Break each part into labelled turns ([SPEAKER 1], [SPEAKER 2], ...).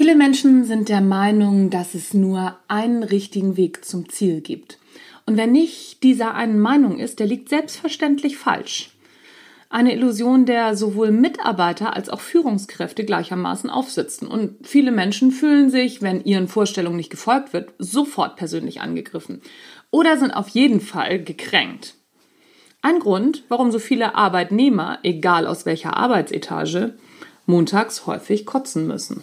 [SPEAKER 1] Viele Menschen sind der Meinung, dass es nur einen richtigen Weg zum Ziel gibt. Und wer nicht dieser einen Meinung ist, der liegt selbstverständlich falsch. Eine Illusion, der sowohl Mitarbeiter als auch Führungskräfte gleichermaßen aufsitzen. Und viele Menschen fühlen sich, wenn ihren Vorstellungen nicht gefolgt wird, sofort persönlich angegriffen. Oder sind auf jeden Fall gekränkt. Ein Grund, warum so viele Arbeitnehmer, egal aus welcher Arbeitsetage, montags häufig kotzen müssen.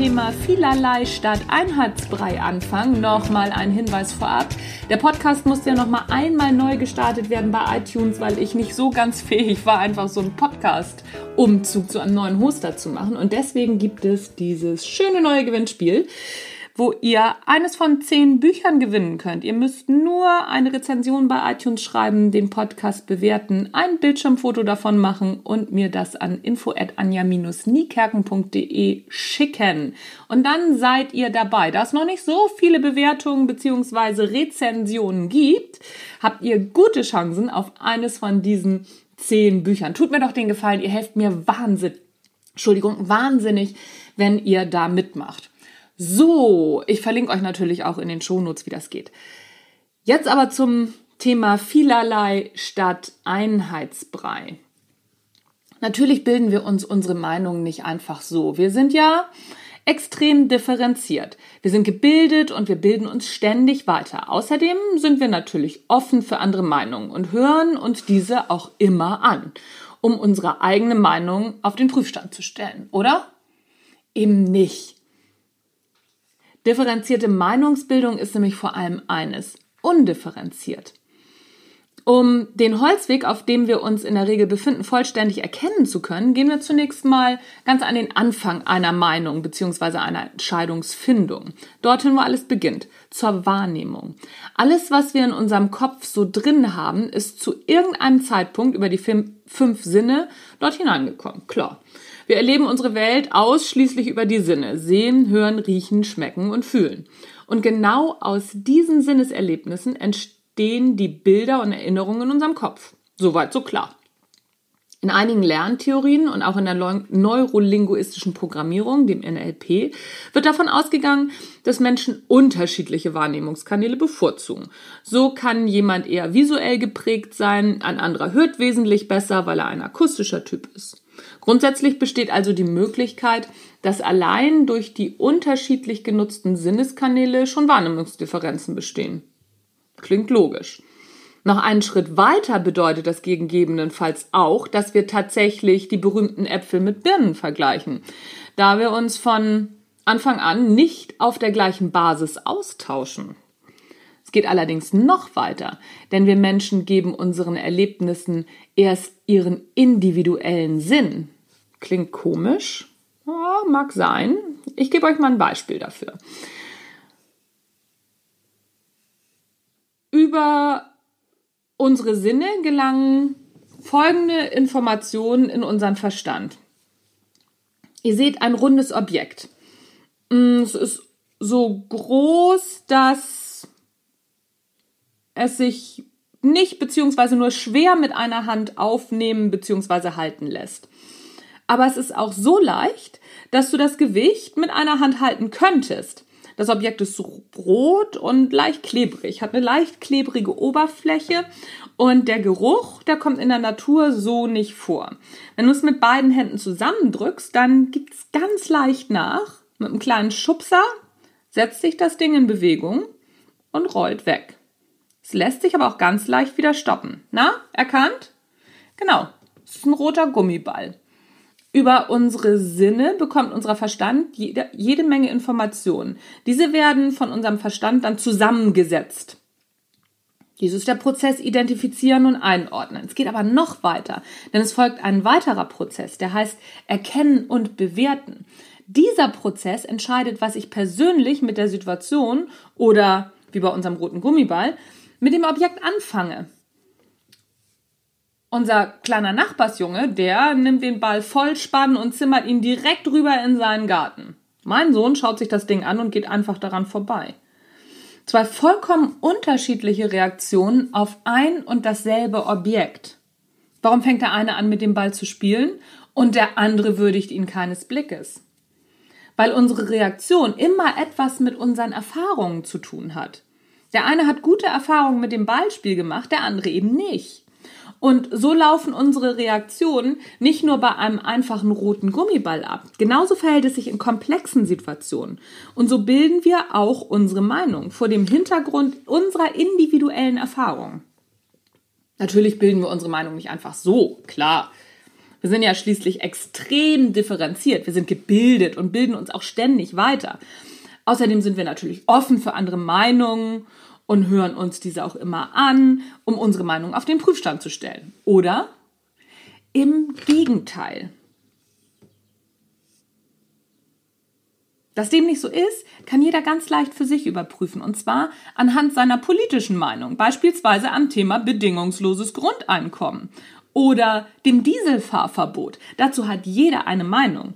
[SPEAKER 1] Thema vielerlei statt Einheitsbrei anfangen, nochmal ein Hinweis vorab. Der Podcast musste ja nochmal einmal neu gestartet werden bei iTunes, weil ich nicht so ganz fähig war, einfach so einen Podcast-Umzug zu einem neuen Hoster zu machen. Und deswegen gibt es dieses schöne neue Gewinnspiel wo ihr eines von zehn Büchern gewinnen könnt. Ihr müsst nur eine Rezension bei iTunes schreiben, den Podcast bewerten, ein Bildschirmfoto davon machen und mir das an info@anja-niekerken.de schicken. Und dann seid ihr dabei. Da es noch nicht so viele Bewertungen bzw. Rezensionen gibt, habt ihr gute Chancen auf eines von diesen zehn Büchern. Tut mir doch den Gefallen, ihr helft mir wahnsinnig, Entschuldigung, wahnsinnig, wenn ihr da mitmacht. So, ich verlinke euch natürlich auch in den Shownotes, wie das geht. Jetzt aber zum Thema vielerlei statt Einheitsbrei. Natürlich bilden wir uns unsere Meinungen nicht einfach so. Wir sind ja extrem differenziert. Wir sind gebildet und wir bilden uns ständig weiter. Außerdem sind wir natürlich offen für andere Meinungen und hören uns diese auch immer an, um unsere eigene Meinung auf den Prüfstand zu stellen, oder? Eben nicht. Differenzierte Meinungsbildung ist nämlich vor allem eines, undifferenziert. Um den Holzweg, auf dem wir uns in der Regel befinden, vollständig erkennen zu können, gehen wir zunächst mal ganz an den Anfang einer Meinung bzw. einer Entscheidungsfindung. Dorthin, wo alles beginnt, zur Wahrnehmung. Alles, was wir in unserem Kopf so drin haben, ist zu irgendeinem Zeitpunkt über die fünf Sinne dort hineingekommen. Klar. Wir erleben unsere Welt ausschließlich über die Sinne. Sehen, hören, riechen, schmecken und fühlen. Und genau aus diesen Sinneserlebnissen entstehen die Bilder und Erinnerungen in unserem Kopf. Soweit so klar. In einigen Lerntheorien und auch in der neurolinguistischen Programmierung, dem NLP, wird davon ausgegangen, dass Menschen unterschiedliche Wahrnehmungskanäle bevorzugen. So kann jemand eher visuell geprägt sein, ein anderer hört wesentlich besser, weil er ein akustischer Typ ist. Grundsätzlich besteht also die Möglichkeit, dass allein durch die unterschiedlich genutzten Sinneskanäle schon Wahrnehmungsdifferenzen bestehen. Klingt logisch. Noch einen Schritt weiter bedeutet das gegebenenfalls auch, dass wir tatsächlich die berühmten Äpfel mit Birnen vergleichen, da wir uns von Anfang an nicht auf der gleichen Basis austauschen. Es geht allerdings noch weiter, denn wir Menschen geben unseren Erlebnissen erst ihren individuellen Sinn. Klingt komisch? Ja, mag sein. Ich gebe euch mal ein Beispiel dafür. Über unsere Sinne gelangen folgende Informationen in unseren Verstand. Ihr seht ein rundes Objekt. Mm, es ist so groß, dass es sich nicht beziehungsweise nur schwer mit einer Hand aufnehmen beziehungsweise halten lässt. Aber es ist auch so leicht, dass du das Gewicht mit einer Hand halten könntest. Das Objekt ist rot und leicht klebrig, hat eine leicht klebrige Oberfläche und der Geruch, der kommt in der Natur so nicht vor. Wenn du es mit beiden Händen zusammendrückst, dann gibt es ganz leicht nach. Mit einem kleinen Schubser setzt sich das Ding in Bewegung und rollt weg. Es lässt sich aber auch ganz leicht wieder stoppen. Na, erkannt? Genau, es ist ein roter Gummiball. Über unsere Sinne bekommt unser Verstand jede, jede Menge Informationen. Diese werden von unserem Verstand dann zusammengesetzt. Dies ist der Prozess Identifizieren und Einordnen. Es geht aber noch weiter, denn es folgt ein weiterer Prozess, der heißt Erkennen und Bewerten. Dieser Prozess entscheidet, was ich persönlich mit der Situation oder, wie bei unserem roten Gummiball, mit dem Objekt anfange. Unser kleiner Nachbarsjunge, der nimmt den Ball voll spannen und zimmert ihn direkt rüber in seinen Garten. Mein Sohn schaut sich das Ding an und geht einfach daran vorbei. Zwei vollkommen unterschiedliche Reaktionen auf ein und dasselbe Objekt. Warum fängt der eine an, mit dem Ball zu spielen und der andere würdigt ihn keines Blickes? Weil unsere Reaktion immer etwas mit unseren Erfahrungen zu tun hat. Der eine hat gute Erfahrungen mit dem Ballspiel gemacht, der andere eben nicht. Und so laufen unsere Reaktionen nicht nur bei einem einfachen roten Gummiball ab. Genauso verhält es sich in komplexen Situationen. Und so bilden wir auch unsere Meinung vor dem Hintergrund unserer individuellen Erfahrungen. Natürlich bilden wir unsere Meinung nicht einfach so, klar. Wir sind ja schließlich extrem differenziert. Wir sind gebildet und bilden uns auch ständig weiter. Außerdem sind wir natürlich offen für andere Meinungen und hören uns diese auch immer an, um unsere Meinung auf den Prüfstand zu stellen. Oder im Gegenteil. Dass dem nicht so ist, kann jeder ganz leicht für sich überprüfen, und zwar anhand seiner politischen Meinung, beispielsweise am Thema bedingungsloses Grundeinkommen oder dem Dieselfahrverbot. Dazu hat jeder eine Meinung.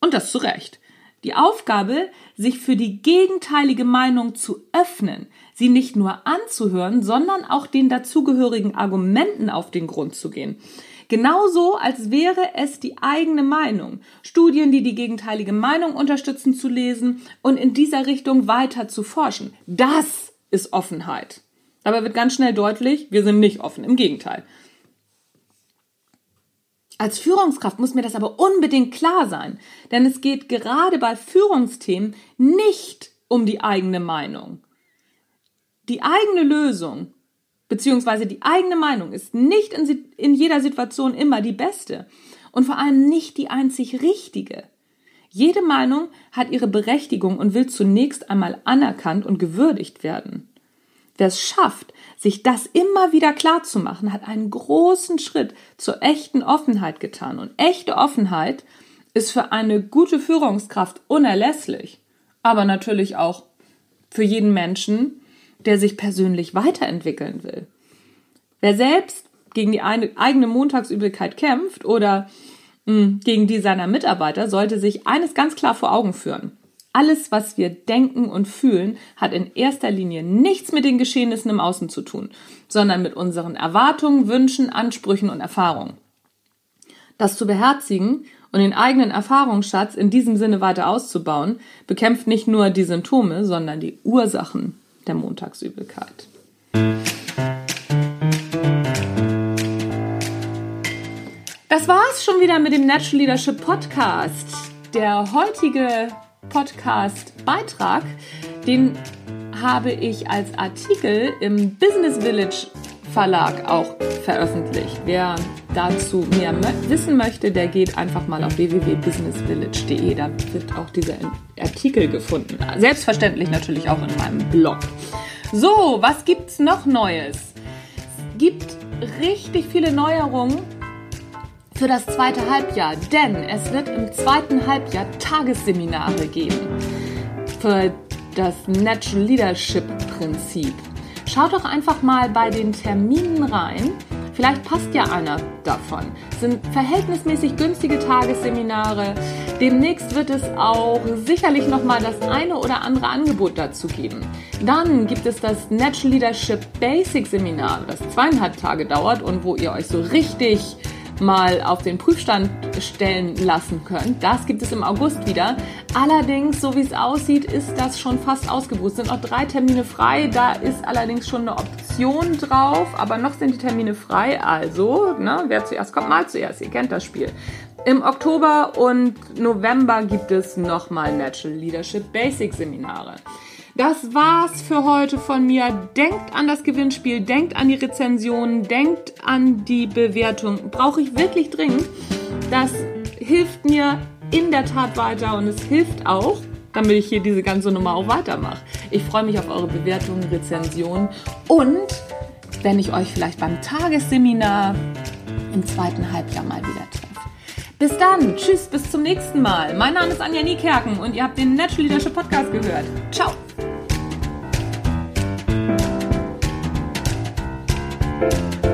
[SPEAKER 1] Und das zu Recht. Die Aufgabe, sich für die gegenteilige Meinung zu öffnen, sie nicht nur anzuhören, sondern auch den dazugehörigen Argumenten auf den Grund zu gehen. Genauso, als wäre es die eigene Meinung. Studien, die die gegenteilige Meinung unterstützen, zu lesen und in dieser Richtung weiter zu forschen. Das ist Offenheit. Dabei wird ganz schnell deutlich, wir sind nicht offen. Im Gegenteil. Als Führungskraft muss mir das aber unbedingt klar sein, denn es geht gerade bei Führungsthemen nicht um die eigene Meinung. Die eigene Lösung beziehungsweise die eigene Meinung ist nicht in, in jeder Situation immer die beste und vor allem nicht die einzig richtige. Jede Meinung hat ihre Berechtigung und will zunächst einmal anerkannt und gewürdigt werden. Wer es schafft, sich das immer wieder klar zu machen, hat einen großen Schritt zur echten Offenheit getan. Und echte Offenheit ist für eine gute Führungskraft unerlässlich, aber natürlich auch für jeden Menschen, der sich persönlich weiterentwickeln will. Wer selbst gegen die eigene Montagsübelkeit kämpft oder hm, gegen die seiner Mitarbeiter, sollte sich eines ganz klar vor Augen führen. Alles, was wir denken und fühlen, hat in erster Linie nichts mit den Geschehnissen im Außen zu tun, sondern mit unseren Erwartungen, Wünschen, Ansprüchen und Erfahrungen. Das zu beherzigen und den eigenen Erfahrungsschatz in diesem Sinne weiter auszubauen, bekämpft nicht nur die Symptome, sondern die Ursachen der Montagsübelkeit. Das war's schon wieder mit dem Natural Leadership Podcast. Der heutige Podcast-Beitrag, den habe ich als Artikel im Business Village Verlag auch veröffentlicht. Wer dazu mehr wissen möchte, der geht einfach mal auf www.businessvillage.de. Da wird auch dieser Artikel gefunden. Selbstverständlich natürlich auch in meinem Blog. So, was gibt's noch Neues? Es gibt richtig viele Neuerungen für das zweite Halbjahr, denn es wird im zweiten Halbjahr Tagesseminare geben für das Natural Leadership Prinzip. Schaut doch einfach mal bei den Terminen rein. Vielleicht passt ja einer davon. Es sind verhältnismäßig günstige Tagesseminare. Demnächst wird es auch sicherlich noch mal das eine oder andere Angebot dazu geben. Dann gibt es das Natural Leadership Basic Seminar, das zweieinhalb Tage dauert und wo ihr euch so richtig mal auf den Prüfstand stellen lassen könnt. Das gibt es im August wieder. Allerdings, so wie es aussieht, ist das schon fast ausgebucht. Sind noch drei Termine frei. Da ist allerdings schon eine Option drauf, aber noch sind die Termine frei. Also, ne, wer zuerst kommt, mal zuerst. Ihr kennt das Spiel. Im Oktober und November gibt es nochmal Natural Leadership Basic Seminare. Das war's für heute von mir. Denkt an das Gewinnspiel, denkt an die Rezensionen, denkt an die Bewertung. Brauche ich wirklich dringend. Das hilft mir in der Tat weiter und es hilft auch, damit ich hier diese ganze Nummer auch weitermache. Ich freue mich auf eure Bewertungen, Rezensionen und wenn ich euch vielleicht beim Tagesseminar im zweiten Halbjahr mal wieder treffe. Bis dann, tschüss, bis zum nächsten Mal. Mein Name ist Anja Niekerken und ihr habt den Natural Leadership Podcast gehört. Ciao. Thank you.